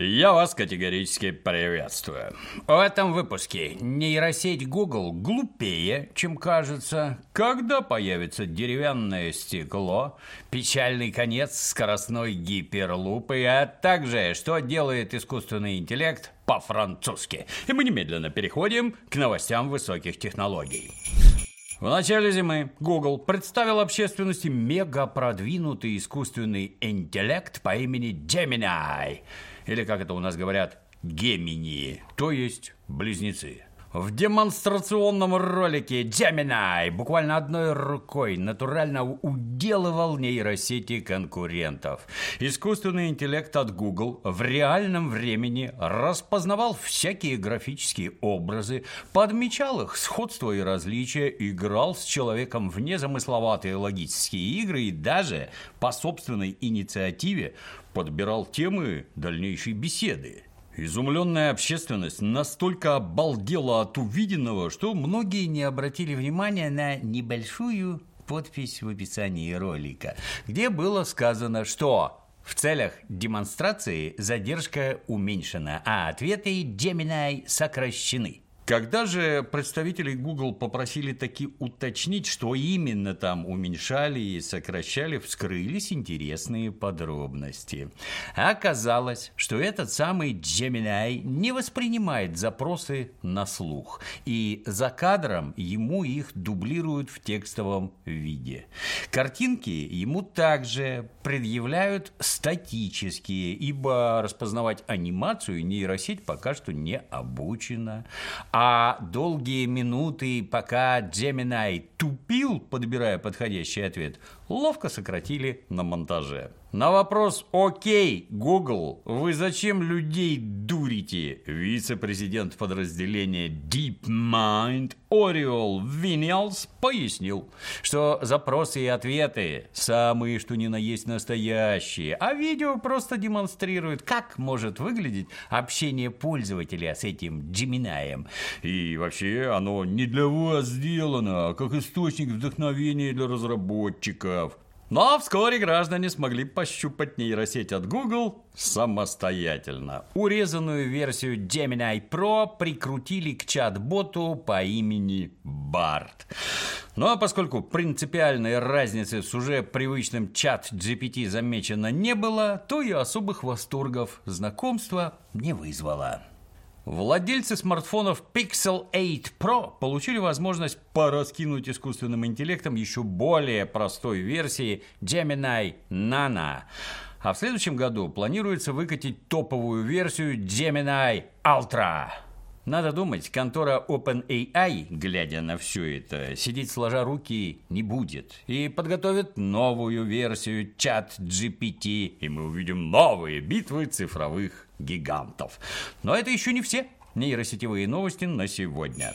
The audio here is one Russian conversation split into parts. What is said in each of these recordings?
Я вас категорически приветствую. В этом выпуске нейросеть Google глупее, чем кажется. Когда появится деревянное стекло, печальный конец скоростной гиперлупы, а также что делает искусственный интеллект по-французски. И мы немедленно переходим к новостям высоких технологий. В начале зимы Google представил общественности мега продвинутый искусственный интеллект по имени Gemini – или, как это у нас говорят, гемини, то есть близнецы. В демонстрационном ролике Gemini буквально одной рукой натурально уделывал нейросети конкурентов. Искусственный интеллект от Google в реальном времени распознавал всякие графические образы, подмечал их сходство и различия, играл с человеком в незамысловатые логические игры и даже по собственной инициативе подбирал темы дальнейшей беседы. Изумленная общественность настолько обалдела от увиденного, что многие не обратили внимания на небольшую подпись в описании ролика, где было сказано, что в целях демонстрации задержка уменьшена, а ответы Gemini сокращены. Когда же представители Google попросили таки уточнить, что именно там уменьшали и сокращали, вскрылись интересные подробности. Оказалось, что этот самый Gemini не воспринимает запросы на слух, и за кадром ему их дублируют в текстовом виде. Картинки ему также предъявляют статические, ибо распознавать анимацию нейросеть пока что не обучена. А долгие минуты, пока Gemini тупил, подбирая подходящий ответ, ловко сократили на монтаже. На вопрос «Окей, Google, вы зачем людей дурите?» Вице-президент подразделения DeepMind Ориол Винниалс пояснил, что запросы и ответы самые, что ни на есть настоящие, а видео просто демонстрирует, как может выглядеть общение пользователя с этим Джиминаем. И вообще оно не для вас сделано, а как источник вдохновения для разработчиков. Но вскоре граждане смогли пощупать нейросеть от Google самостоятельно. Урезанную версию Gemini Pro прикрутили к чат-боту по имени Bart. Ну а поскольку принципиальной разницы с уже привычным чат GPT замечено не было, то и особых восторгов знакомства не вызвало. Владельцы смартфонов Pixel 8 Pro получили возможность пораскинуть искусственным интеллектом еще более простой версии Gemini Nano. А в следующем году планируется выкатить топовую версию Gemini Ultra. Надо думать, контора OpenAI, глядя на все это, сидеть сложа руки не будет. И подготовит новую версию чат GPT, и мы увидим новые битвы цифровых гигантов. Но это еще не все нейросетевые новости на сегодня.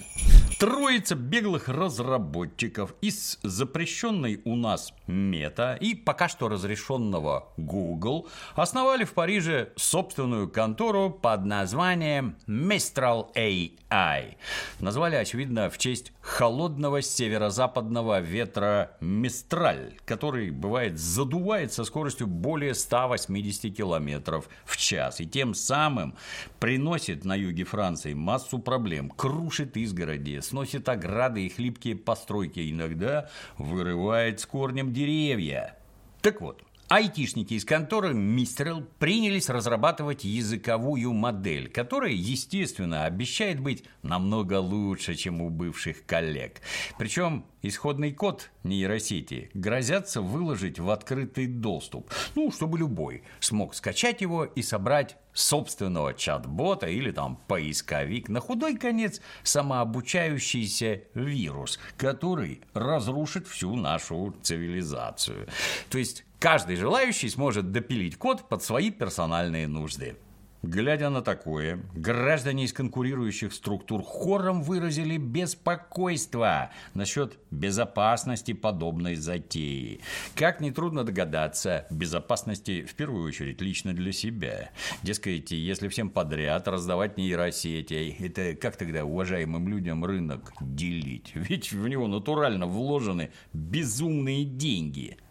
Троица беглых разработчиков из запрещенной у нас Мета и пока что разрешенного Google основали в Париже собственную контору под названием Mistral AI. Назвали, очевидно, в честь холодного северо-западного ветра Мистраль, который, бывает, задувает со скоростью более 180 км в час и тем самым приносит на юге Франции массу проблем, крушит изгороди, сносит ограды и хлипкие постройки, иногда вырывает с корнем деревья. Так вот, Айтишники из конторы Мистерл принялись разрабатывать языковую модель, которая, естественно, обещает быть намного лучше, чем у бывших коллег. Причем исходный код нейросети грозятся выложить в открытый доступ, ну, чтобы любой смог скачать его и собрать собственного чат-бота или там поисковик, на худой конец самообучающийся вирус, который разрушит всю нашу цивилизацию. То есть Каждый желающий сможет допилить код под свои персональные нужды. Глядя на такое, граждане из конкурирующих структур хором выразили беспокойство насчет безопасности подобной затеи. Как нетрудно догадаться, безопасности в первую очередь лично для себя. Дескать, если всем подряд раздавать нейросети, это как тогда уважаемым людям рынок делить? Ведь в него натурально вложены безумные деньги –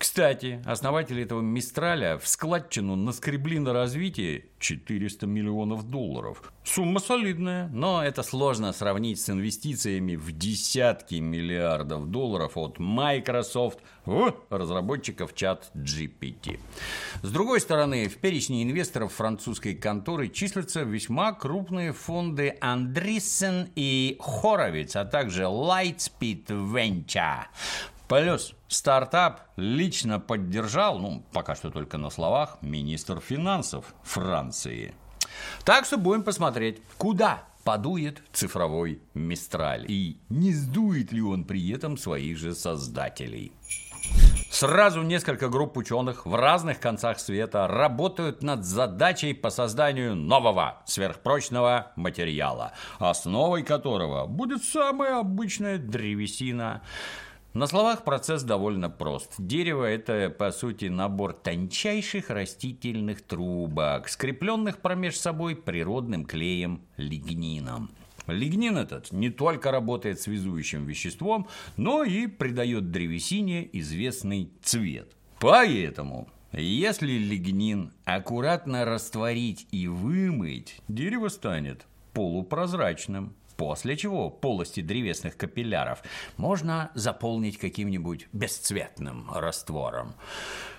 Кстати, основатели этого Мистраля в складчину наскребли на развитие 400 миллионов долларов. Сумма солидная, но это сложно сравнить с инвестициями в десятки миллиардов долларов от Microsoft в разработчиков чат GPT. С другой стороны, в перечне инвесторов французской конторы числятся весьма крупные фонды Андрисен и Хоровиц, а также Lightspeed Venture. Плюс стартап лично поддержал, ну, пока что только на словах, министр финансов Франции. Так что будем посмотреть, куда подует цифровой Мистраль и не сдует ли он при этом своих же создателей. Сразу несколько групп ученых в разных концах света работают над задачей по созданию нового сверхпрочного материала, основой которого будет самая обычная древесина – на словах процесс довольно прост. Дерево – это, по сути, набор тончайших растительных трубок, скрепленных промеж собой природным клеем лигнином. Лигнин этот не только работает связующим веществом, но и придает древесине известный цвет. Поэтому если лигнин аккуратно растворить и вымыть, дерево станет полупрозрачным после чего полости древесных капилляров можно заполнить каким-нибудь бесцветным раствором.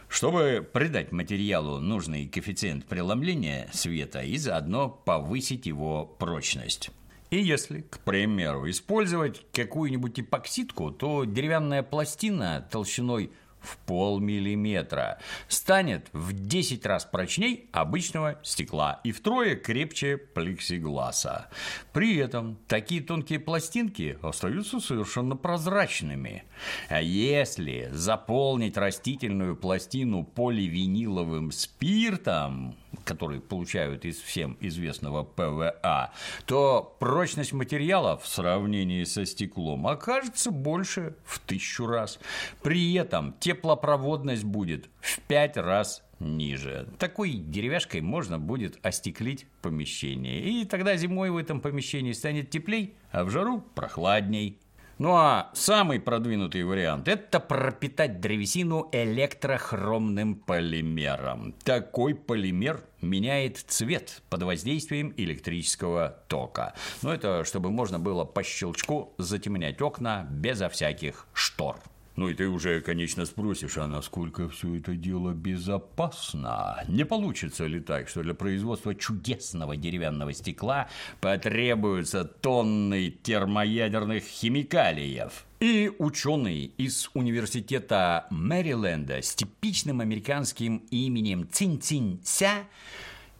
Чтобы придать материалу нужный коэффициент преломления света и заодно повысить его прочность. И если, к примеру, использовать какую-нибудь эпоксидку, то деревянная пластина толщиной в полмиллиметра. Станет в 10 раз прочней обычного стекла и втрое крепче плексигласа. При этом такие тонкие пластинки остаются совершенно прозрачными. А если заполнить растительную пластину поливиниловым спиртом, который получают из всем известного ПВА, то прочность материала в сравнении со стеклом окажется больше в тысячу раз. При этом теплопроводность будет в пять раз ниже. Такой деревяшкой можно будет остеклить помещение. И тогда зимой в этом помещении станет теплей, а в жару прохладней. Ну а самый продвинутый вариант – это пропитать древесину электрохромным полимером. Такой полимер меняет цвет под воздействием электрического тока. Но ну, это чтобы можно было по щелчку затемнять окна безо всяких штор. Ну и ты уже, конечно, спросишь, а насколько все это дело безопасно? Не получится ли так, что для производства чудесного деревянного стекла потребуются тонны термоядерных химикалиев? И ученый из университета Мэриленда с типичным американским именем Цин-Цин-Ся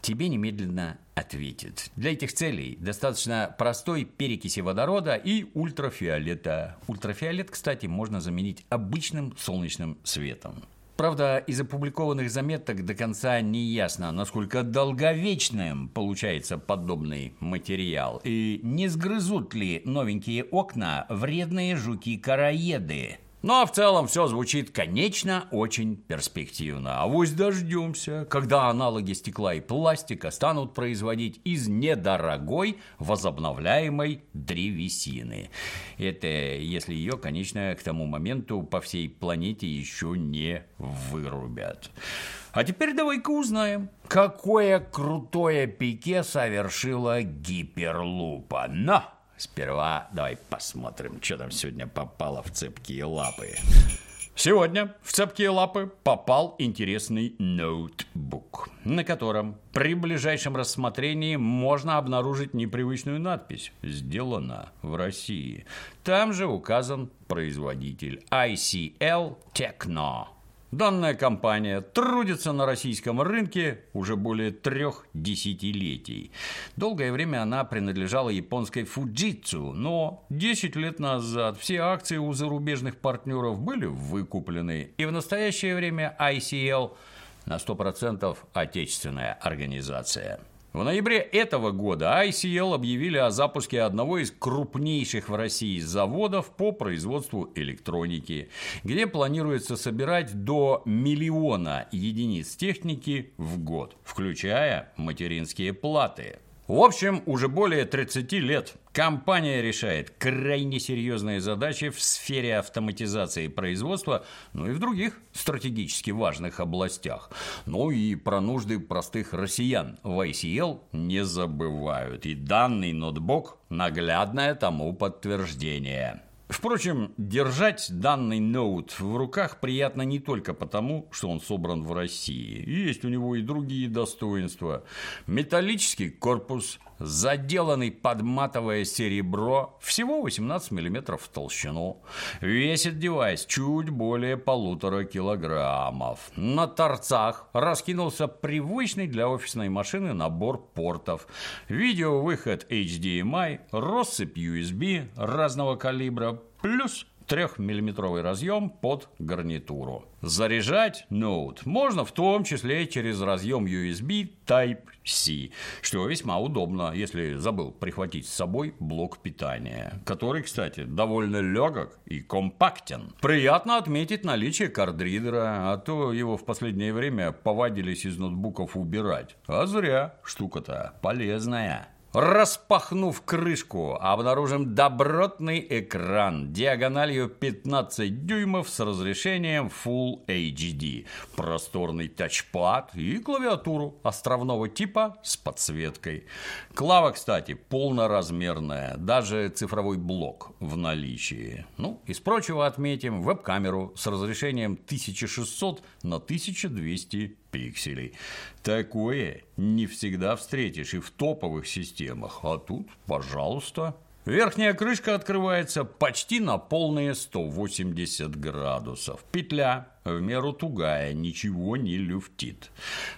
тебе немедленно ответит. Для этих целей достаточно простой перекиси водорода и ультрафиолета. Ультрафиолет, кстати, можно заменить обычным солнечным светом. Правда, из опубликованных заметок до конца не ясно, насколько долговечным получается подобный материал, и не сгрызут ли новенькие окна вредные жуки-караеды. Ну а в целом все звучит, конечно, очень перспективно. А вось дождемся, когда аналоги стекла и пластика станут производить из недорогой возобновляемой древесины. Это если ее, конечно, к тому моменту по всей планете еще не вырубят. А теперь давай-ка узнаем, какое крутое пике совершила гиперлупа. На! Сперва давай посмотрим, что там сегодня попало в цепкие лапы. Сегодня в цепкие лапы попал интересный ноутбук, на котором при ближайшем рассмотрении можно обнаружить непривычную надпись «Сделано в России». Там же указан производитель ICL Techno. Данная компания трудится на российском рынке уже более трех десятилетий. Долгое время она принадлежала японской Fujitsu, но 10 лет назад все акции у зарубежных партнеров были выкуплены, и в настоящее время ICL на 100% отечественная организация. В ноябре этого года ICL объявили о запуске одного из крупнейших в России заводов по производству электроники, где планируется собирать до миллиона единиц техники в год, включая материнские платы. В общем, уже более 30 лет компания решает крайне серьезные задачи в сфере автоматизации производства, ну и в других стратегически важных областях. Ну и про нужды простых россиян в ICL не забывают. И данный ноутбук – наглядное тому подтверждение. Впрочем, держать данный ноут в руках приятно не только потому, что он собран в России. Есть у него и другие достоинства. Металлический корпус, заделанный под матовое серебро, всего 18 мм в толщину. Весит девайс чуть более полутора килограммов. На торцах раскинулся привычный для офисной машины набор портов. Видеовыход HDMI, россыпь USB разного калибра, плюс трехмиллиметровый разъем под гарнитуру. Заряжать ноут можно в том числе через разъем USB Type-C, что весьма удобно, если забыл прихватить с собой блок питания, который, кстати, довольно легок и компактен. Приятно отметить наличие кардридера, а то его в последнее время повадились из ноутбуков убирать. А зря, штука-то полезная. Распахнув крышку, обнаружим добротный экран диагональю 15 дюймов с разрешением Full HD, просторный тачпад и клавиатуру островного типа с подсветкой. Клава, кстати, полноразмерная, даже цифровой блок в наличии. Ну, из прочего отметим веб-камеру с разрешением 1600 на 1200 пикселей. Такое не всегда встретишь и в топовых системах, а тут, пожалуйста. Верхняя крышка открывается почти на полные 180 градусов. Петля в меру тугая, ничего не люфтит.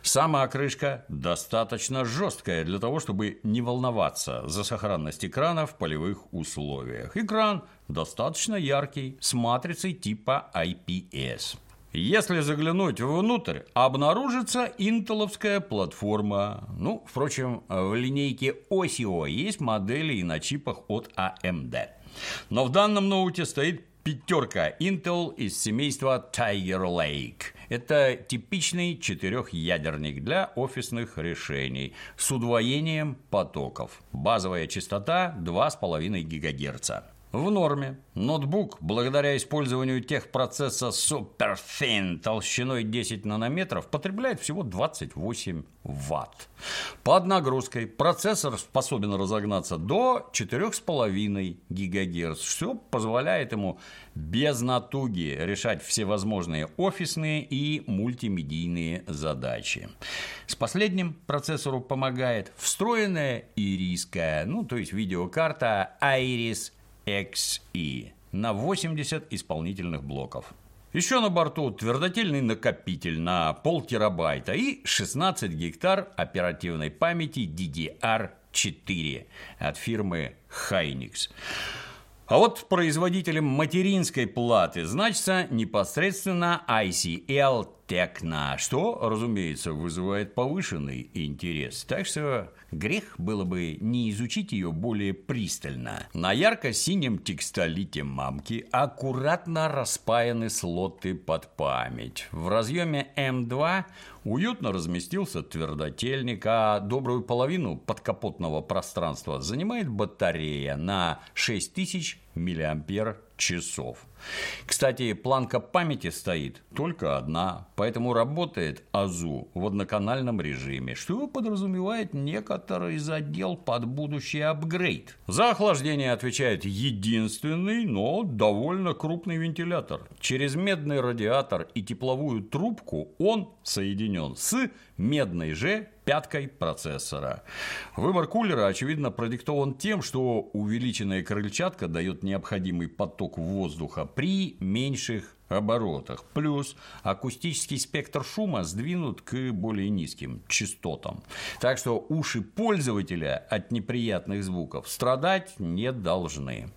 Сама крышка достаточно жесткая для того, чтобы не волноваться за сохранность экрана в полевых условиях. Экран достаточно яркий, с матрицей типа IPS. Если заглянуть внутрь, обнаружится интеловская платформа. Ну, впрочем, в линейке OSIO есть модели и на чипах от AMD. Но в данном ноуте стоит пятерка Intel из семейства Tiger Lake. Это типичный четырехъядерник для офисных решений с удвоением потоков. Базовая частота 2,5 ГГц в норме. Ноутбук, благодаря использованию техпроцесса SuperThin толщиной 10 нанометров, потребляет всего 28 ватт. Под нагрузкой процессор способен разогнаться до 4,5 ГГц, что позволяет ему без натуги решать всевозможные офисные и мультимедийные задачи. С последним процессору помогает встроенная ирийская, ну то есть видеокарта Iris XE на 80 исполнительных блоков. Еще на борту твердотельный накопитель на полтерабайта и 16 гектар оперативной памяти DDR4 от фирмы Hynix. А вот производителем материнской платы значится непосредственно ICL Tecno, что, разумеется, вызывает повышенный интерес. Так что грех было бы не изучить ее более пристально. На ярко-синем текстолите мамки аккуратно распаяны слоты под память. В разъеме М2 уютно разместился твердотельник, а добрую половину подкапотного пространства занимает батарея на 6000 миллиампер часов. Кстати, планка памяти стоит только одна, поэтому работает АЗУ в одноканальном режиме, что подразумевает некоторый задел под будущий апгрейд. За охлаждение отвечает единственный, но довольно крупный вентилятор. Через медный радиатор и тепловую трубку он соединен с медной же пяткой процессора. Выбор кулера, очевидно, продиктован тем, что увеличенная крыльчатка дает необходимый поток воздуха при меньших оборотах. Плюс акустический спектр шума сдвинут к более низким частотам. Так что уши пользователя от неприятных звуков страдать не должны.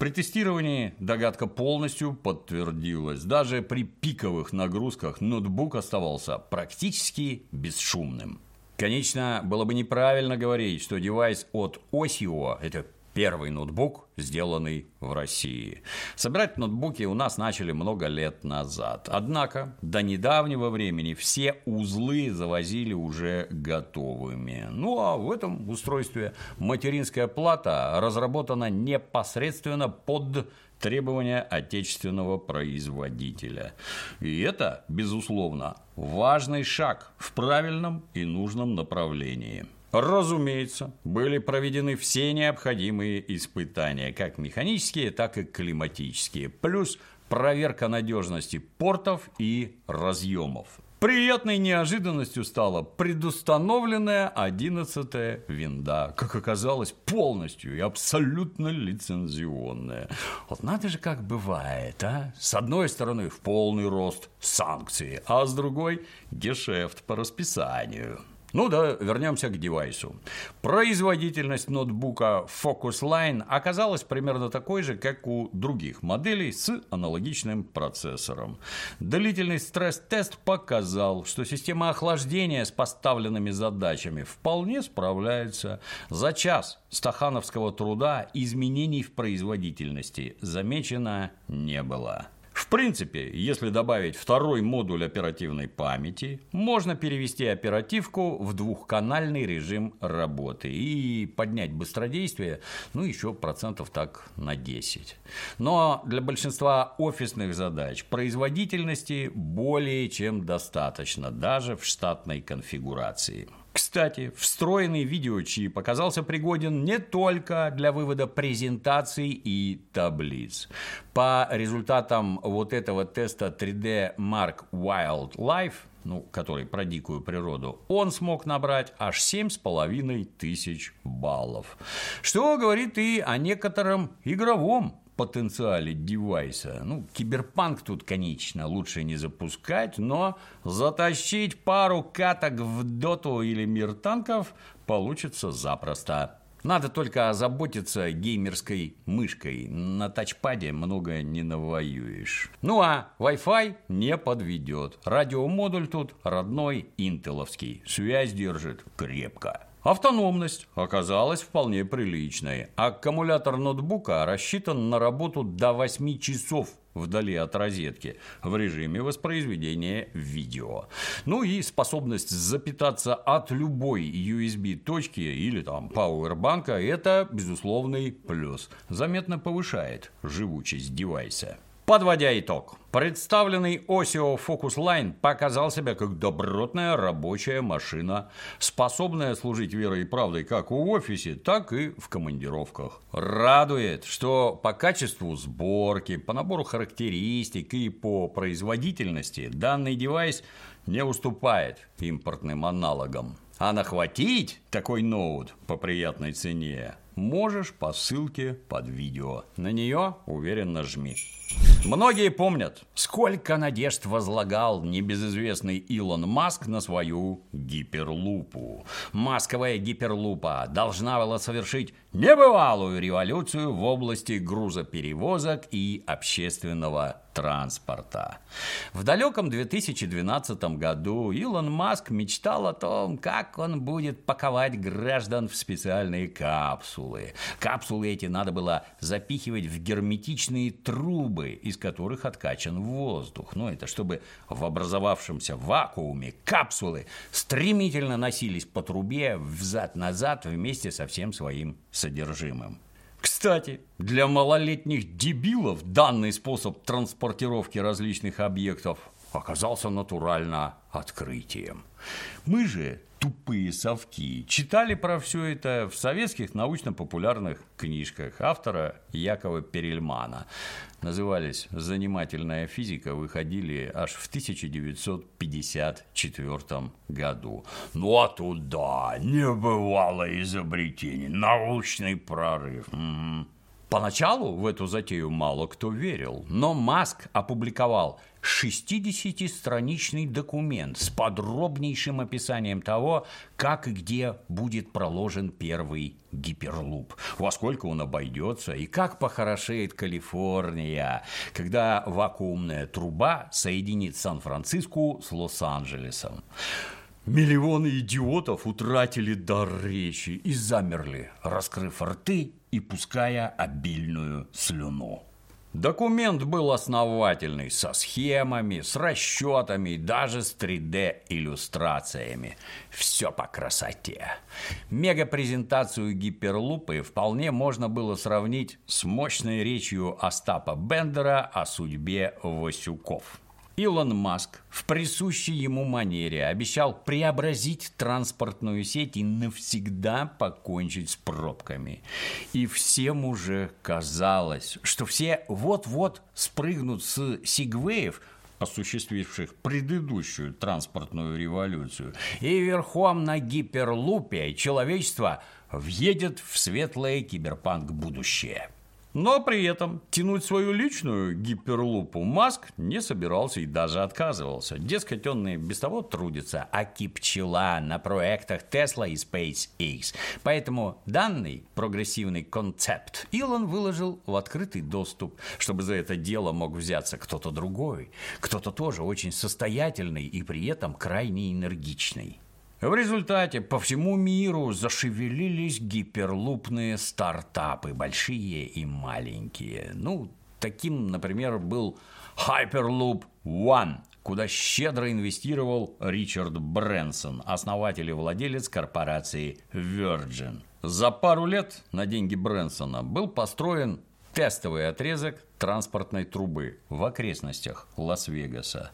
При тестировании догадка полностью подтвердилась. Даже при пиковых нагрузках ноутбук оставался практически бесшумным. Конечно, было бы неправильно говорить, что девайс от Osio – это Первый ноутбук, сделанный в России. Собирать ноутбуки у нас начали много лет назад. Однако до недавнего времени все узлы завозили уже готовыми. Ну а в этом устройстве материнская плата разработана непосредственно под требования отечественного производителя. И это, безусловно, важный шаг в правильном и нужном направлении. Разумеется, были проведены все необходимые испытания, как механические, так и климатические, плюс проверка надежности портов и разъемов. Приятной неожиданностью стала предустановленная одиннадцатая винда, как оказалось, полностью и абсолютно лицензионная. Вот надо же как бывает, а? С одной стороны в полный рост санкции, а с другой гешефт по расписанию. Ну да, вернемся к девайсу. Производительность ноутбука Focusline оказалась примерно такой же, как у других моделей с аналогичным процессором. Длительный стресс-тест показал, что система охлаждения с поставленными задачами вполне справляется. За час стахановского труда изменений в производительности замечено не было. В принципе, если добавить второй модуль оперативной памяти, можно перевести оперативку в двухканальный режим работы и поднять быстродействие, ну, еще процентов так на 10. Но для большинства офисных задач производительности более чем достаточно, даже в штатной конфигурации. Кстати, встроенный видеочип оказался пригоден не только для вывода презентаций и таблиц. По результатам вот этого теста 3D Mark Wildlife, ну, который про дикую природу, он смог набрать аж 7,5 тысяч баллов. Что говорит и о некотором игровом потенциале девайса. Ну, киберпанк тут, конечно, лучше не запускать, но затащить пару каток в доту или мир танков получится запросто. Надо только озаботиться геймерской мышкой. На тачпаде много не навоюешь. Ну а Wi-Fi не подведет. Радиомодуль тут родной интеловский. Связь держит крепко. Автономность оказалась вполне приличной. Аккумулятор ноутбука рассчитан на работу до 8 часов вдали от розетки в режиме воспроизведения видео. Ну и способность запитаться от любой USB точки или там пауэрбанка – это безусловный плюс. Заметно повышает живучесть девайса. Подводя итог, представленный Osio Focus Line показал себя как добротная рабочая машина, способная служить верой и правдой как в офисе, так и в командировках. Радует, что по качеству сборки, по набору характеристик и по производительности данный девайс не уступает импортным аналогам. А нахватить такой ноут по приятной цене можешь по ссылке под видео. На нее уверенно жми. Многие помнят, сколько надежд возлагал небезызвестный Илон Маск на свою гиперлупу. Масковая гиперлупа должна была совершить небывалую революцию в области грузоперевозок и общественного транспорта. В далеком 2012 году Илон Маск мечтал о том, как он будет паковать граждан в специальные капсулы. Капсулы эти надо было запихивать в герметичные трубы, из которых откачан воздух. Ну, это чтобы в образовавшемся вакууме капсулы стремительно носились по трубе взад-назад вместе со всем своим содержимым. Кстати, для малолетних дебилов данный способ транспортировки различных объектов оказался натурально открытием. Мы же, тупые совки, читали про все это в советских научно-популярных книжках автора Якова Перельмана. Назывались «Занимательная физика», выходили аж в 1954 году. Ну а туда небывалое изобретение, научный прорыв. Поначалу в эту затею мало кто верил, но Маск опубликовал 60-страничный документ с подробнейшим описанием того, как и где будет проложен первый гиперлуп, во сколько он обойдется и как похорошеет Калифорния, когда вакуумная труба соединит Сан-Франциско с Лос-Анджелесом. Миллионы идиотов утратили дар речи и замерли, раскрыв рты и пуская обильную слюну. Документ был основательный, со схемами, с расчетами, даже с 3D-иллюстрациями. Все по красоте. Мега-презентацию гиперлупы вполне можно было сравнить с мощной речью Остапа Бендера о судьбе Васюков. Илон Маск в присущей ему манере обещал преобразить транспортную сеть и навсегда покончить с пробками. И всем уже казалось, что все вот-вот спрыгнут с сигвеев, осуществивших предыдущую транспортную революцию, и верхом на гиперлупе человечество въедет в светлое киберпанк-будущее. Но при этом тянуть свою личную гиперлупу Маск не собирался и даже отказывался. Дескать, он и без того трудится, а кипчела на проектах Tesla и SpaceX. Поэтому данный прогрессивный концепт Илон выложил в открытый доступ, чтобы за это дело мог взяться кто-то другой, кто-то тоже очень состоятельный и при этом крайне энергичный. В результате по всему миру зашевелились гиперлупные стартапы, большие и маленькие. Ну, таким, например, был Hyperloop One, куда щедро инвестировал Ричард Брэнсон, основатель и владелец корпорации Virgin. За пару лет на деньги Брэнсона был построен тестовый отрезок транспортной трубы в окрестностях Лас-Вегаса.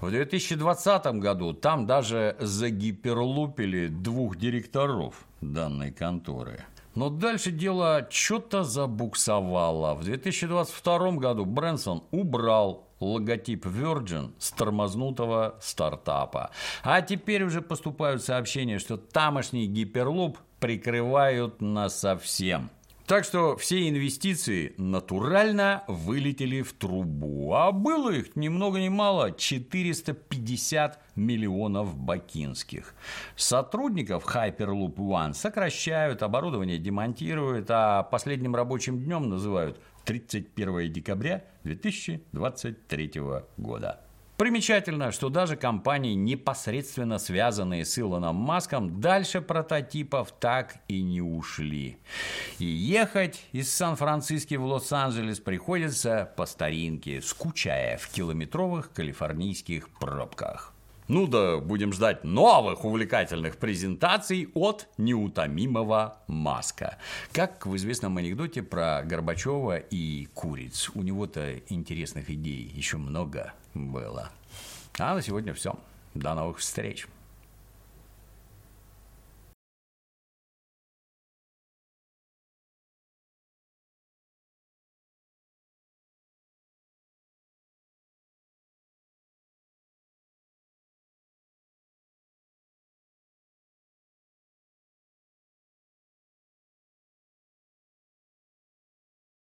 В 2020 году там даже загиперлупили двух директоров данной конторы. Но дальше дело что-то забуксовало. В 2022 году Брэнсон убрал логотип Virgin с тормознутого стартапа. А теперь уже поступают сообщения, что тамошний гиперлуп прикрывают на совсем. Так что все инвестиции натурально вылетели в трубу. А было их ни много ни мало 450 миллионов бакинских. Сотрудников Hyperloop One сокращают, оборудование демонтируют, а последним рабочим днем называют 31 декабря 2023 года. Примечательно, что даже компании, непосредственно связанные с Илоном Маском, дальше прототипов так и не ушли. И ехать из Сан-Франциско в Лос-Анджелес приходится по старинке, скучая в километровых калифорнийских пробках. Ну да, будем ждать новых увлекательных презентаций от неутомимого Маска. Как в известном анекдоте про Горбачева и куриц. У него-то интересных идей еще много было. А на сегодня все. До новых встреч.